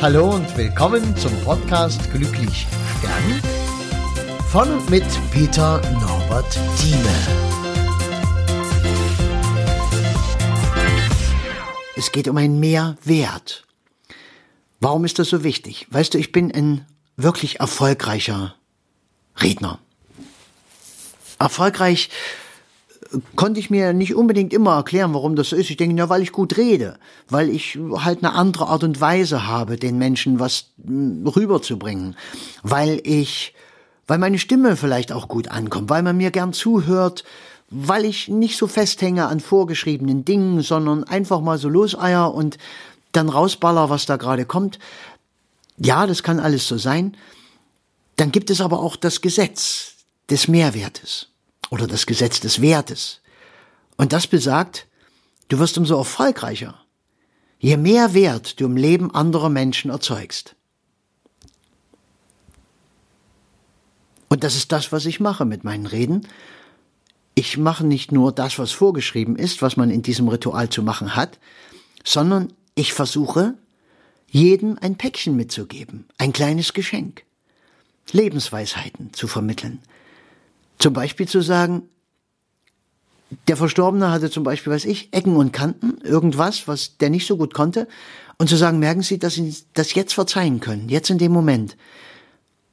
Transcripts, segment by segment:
Hallo und willkommen zum Podcast Glücklich Stern von und mit Peter Norbert Thieme. Es geht um ein Mehrwert. Warum ist das so wichtig? Weißt du, ich bin ein wirklich erfolgreicher Redner. Erfolgreich konnte ich mir nicht unbedingt immer erklären, warum das so ist. Ich denke, ja, weil ich gut rede, weil ich halt eine andere Art und Weise habe, den Menschen was hm, rüberzubringen, weil ich, weil meine Stimme vielleicht auch gut ankommt, weil man mir gern zuhört, weil ich nicht so festhänge an vorgeschriebenen Dingen, sondern einfach mal so loseier und dann rausballer, was da gerade kommt. Ja, das kann alles so sein. Dann gibt es aber auch das Gesetz des Mehrwertes oder das Gesetz des Wertes. Und das besagt, du wirst umso erfolgreicher, je mehr Wert du im Leben anderer Menschen erzeugst. Und das ist das, was ich mache mit meinen Reden. Ich mache nicht nur das, was vorgeschrieben ist, was man in diesem Ritual zu machen hat, sondern ich versuche, jedem ein Päckchen mitzugeben, ein kleines Geschenk, Lebensweisheiten zu vermitteln, zum Beispiel zu sagen, der Verstorbene hatte zum Beispiel, weiß ich, Ecken und Kanten, irgendwas, was der nicht so gut konnte. Und zu sagen, merken Sie, dass Sie das jetzt verzeihen können, jetzt in dem Moment.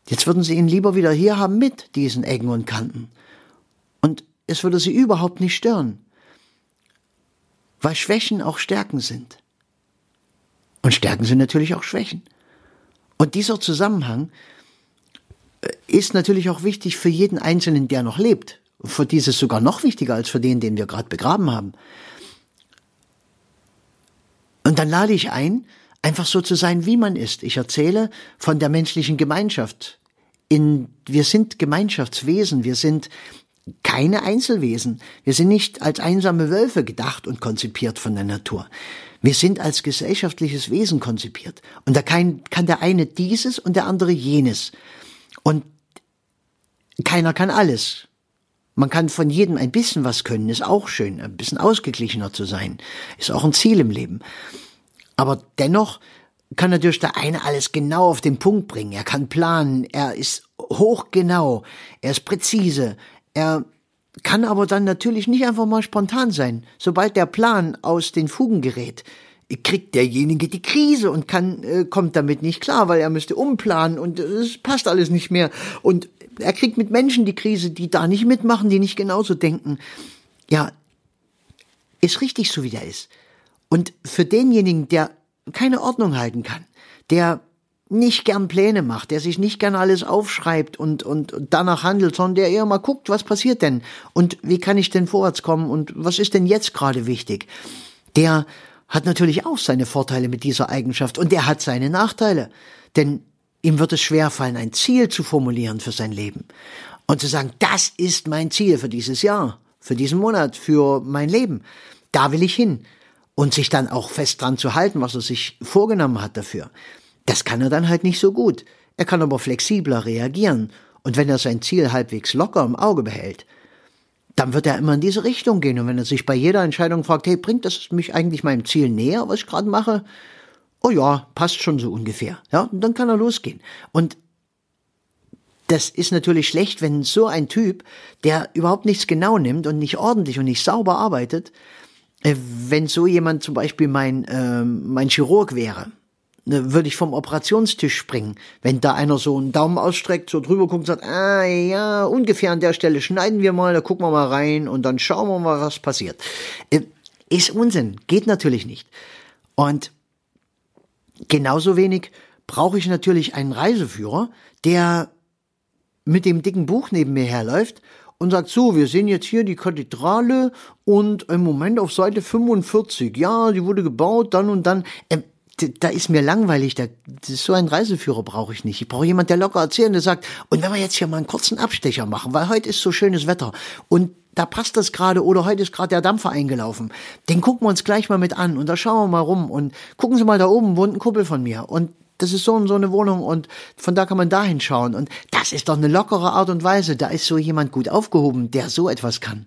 Jetzt würden Sie ihn lieber wieder hier haben mit diesen Ecken und Kanten. Und es würde Sie überhaupt nicht stören. Weil Schwächen auch Stärken sind. Und Stärken sind natürlich auch Schwächen. Und dieser Zusammenhang ist natürlich auch wichtig für jeden Einzelnen, der noch lebt. Für dieses sogar noch wichtiger als für den, den wir gerade begraben haben. Und dann lade ich ein, einfach so zu sein, wie man ist. Ich erzähle von der menschlichen Gemeinschaft. In, wir sind Gemeinschaftswesen, wir sind keine Einzelwesen. Wir sind nicht als einsame Wölfe gedacht und konzipiert von der Natur. Wir sind als gesellschaftliches Wesen konzipiert. Und da kann, kann der eine dieses und der andere jenes. Und keiner kann alles. Man kann von jedem ein bisschen was können, ist auch schön, ein bisschen ausgeglichener zu sein, ist auch ein Ziel im Leben. Aber dennoch kann natürlich der eine alles genau auf den Punkt bringen. Er kann planen, er ist hochgenau, er ist präzise, er kann aber dann natürlich nicht einfach mal spontan sein. Sobald der Plan aus den Fugen gerät, kriegt derjenige die Krise und kann äh, kommt damit nicht klar, weil er müsste umplanen und es passt alles nicht mehr und er kriegt mit Menschen die Krise, die da nicht mitmachen, die nicht genauso denken. Ja, ist richtig so wie der ist. Und für denjenigen, der keine Ordnung halten kann, der nicht gern Pläne macht, der sich nicht gern alles aufschreibt und, und, und danach handelt, sondern der eher mal guckt, was passiert denn und wie kann ich denn vorwärts kommen und was ist denn jetzt gerade wichtig, der hat natürlich auch seine Vorteile mit dieser Eigenschaft und der hat seine Nachteile. Denn ihm wird es schwerfallen, ein Ziel zu formulieren für sein Leben und zu sagen, das ist mein Ziel für dieses Jahr, für diesen Monat, für mein Leben. Da will ich hin. Und sich dann auch fest dran zu halten, was er sich vorgenommen hat dafür. Das kann er dann halt nicht so gut. Er kann aber flexibler reagieren. Und wenn er sein Ziel halbwegs locker im Auge behält, dann wird er immer in diese Richtung gehen. Und wenn er sich bei jeder Entscheidung fragt, hey, bringt das mich eigentlich meinem Ziel näher, was ich gerade mache? Oh ja, passt schon so ungefähr. Ja, und dann kann er losgehen. Und das ist natürlich schlecht, wenn so ein Typ, der überhaupt nichts genau nimmt und nicht ordentlich und nicht sauber arbeitet, äh, wenn so jemand zum Beispiel mein, äh, mein Chirurg wäre, würde ich vom Operationstisch springen. Wenn da einer so einen Daumen ausstreckt, so drüber guckt und sagt, ah ja, ungefähr an der Stelle schneiden wir mal, da gucken wir mal rein und dann schauen wir mal, was passiert. Äh, ist Unsinn, geht natürlich nicht. Und genauso wenig brauche ich natürlich einen Reiseführer, der mit dem dicken Buch neben mir herläuft und sagt, so, wir sehen jetzt hier die Kathedrale und im Moment auf Seite 45, ja, die wurde gebaut, dann und dann. Ähm, da ist mir langweilig, da, so einen Reiseführer brauche ich nicht. Ich brauche jemand, der locker erzählt, der sagt, und wenn wir jetzt hier mal einen kurzen Abstecher machen, weil heute ist so schönes Wetter und da passt das gerade oder heute ist gerade der Dampfer eingelaufen. Den gucken wir uns gleich mal mit an und da schauen wir mal rum und gucken Sie mal da oben wohnt ein Kumpel von mir und das ist so und so eine Wohnung und von da kann man da hinschauen und das ist doch eine lockere Art und Weise. Da ist so jemand gut aufgehoben, der so etwas kann.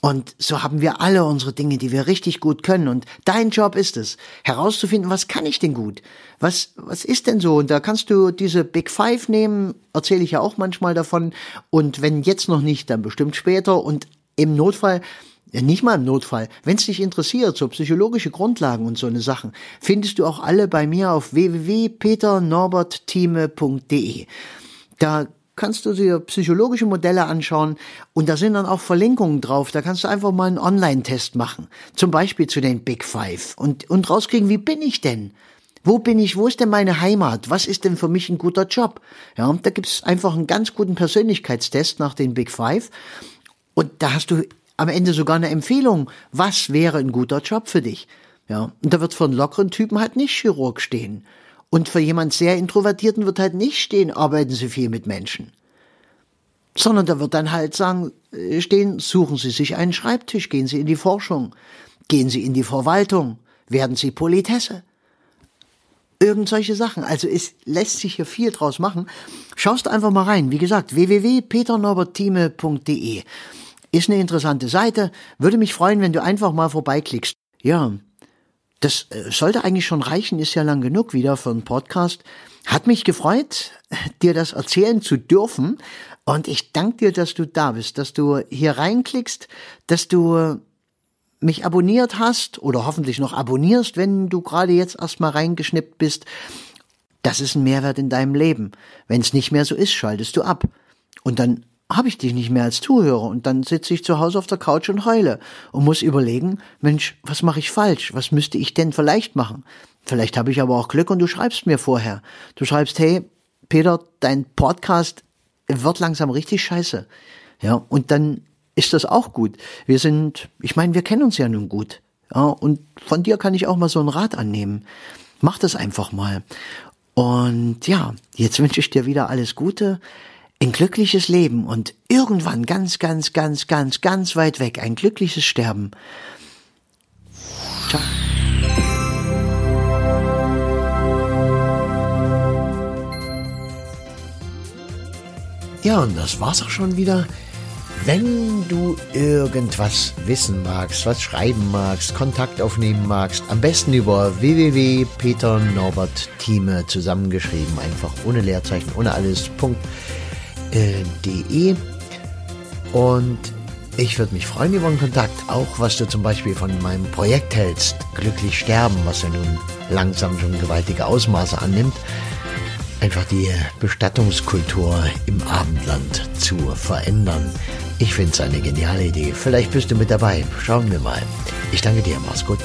Und so haben wir alle unsere Dinge, die wir richtig gut können. Und dein Job ist es, herauszufinden, was kann ich denn gut? Was, was ist denn so? Und da kannst du diese Big Five nehmen, erzähle ich ja auch manchmal davon. Und wenn jetzt noch nicht, dann bestimmt später. Und im Notfall, nicht mal im Notfall, wenn es dich interessiert, so psychologische Grundlagen und so eine Sachen, findest du auch alle bei mir auf www.peternorbertthieme.de. Da kannst du dir psychologische Modelle anschauen und da sind dann auch Verlinkungen drauf. Da kannst du einfach mal einen Online-Test machen. Zum Beispiel zu den Big Five und, und rauskriegen, wie bin ich denn? Wo bin ich? Wo ist denn meine Heimat? Was ist denn für mich ein guter Job? Ja, da gibt's einfach einen ganz guten Persönlichkeitstest nach den Big Five. Und da hast du am Ende sogar eine Empfehlung. Was wäre ein guter Job für dich? Ja, und da wird einen lockeren Typen halt nicht Chirurg stehen. Und für jemand sehr Introvertierten wird halt nicht stehen, arbeiten Sie viel mit Menschen. Sondern da wird dann halt sagen, äh, stehen, suchen Sie sich einen Schreibtisch, gehen Sie in die Forschung, gehen Sie in die Verwaltung, werden Sie Politesse. Irgend solche Sachen. Also es lässt sich hier viel draus machen. Schaust einfach mal rein. Wie gesagt, www.peternorberthieme.de ist eine interessante Seite. Würde mich freuen, wenn du einfach mal vorbeiklickst. Ja, das äh, sollte eigentlich schon reichen, ist ja lang genug wieder für einen Podcast. Hat mich gefreut, dir das erzählen zu dürfen. Und ich danke dir, dass du da bist, dass du hier reinklickst, dass du mich abonniert hast oder hoffentlich noch abonnierst, wenn du gerade jetzt erstmal reingeschnippt bist. Das ist ein Mehrwert in deinem Leben. Wenn es nicht mehr so ist, schaltest du ab. Und dann habe ich dich nicht mehr als Zuhörer und dann sitze ich zu Hause auf der Couch und heule und muss überlegen, Mensch, was mache ich falsch? Was müsste ich denn vielleicht machen? Vielleicht habe ich aber auch Glück und du schreibst mir vorher. Du schreibst, hey, Peter, dein Podcast wird langsam richtig scheiße. Ja, und dann ist das auch gut. Wir sind, ich meine, wir kennen uns ja nun gut. Ja, und von dir kann ich auch mal so einen Rat annehmen. Mach das einfach mal. Und ja, jetzt wünsche ich dir wieder alles Gute ein glückliches Leben und irgendwann ganz, ganz, ganz, ganz, ganz weit weg ein glückliches Sterben. Ciao. Ja, und das war's auch schon wieder. Wenn du irgendwas wissen magst, was schreiben magst, Kontakt aufnehmen magst, am besten über www.peternorbertthieme zusammengeschrieben, einfach ohne Leerzeichen, ohne alles. Punkt de. Und ich würde mich freuen über einen Kontakt, auch was du zum Beispiel von meinem Projekt hältst, Glücklich Sterben, was ja nun langsam schon gewaltige Ausmaße annimmt, einfach die Bestattungskultur im Abendland zu verändern. Ich finde es eine geniale Idee. Vielleicht bist du mit dabei. Schauen wir mal. Ich danke dir. Mach's gut.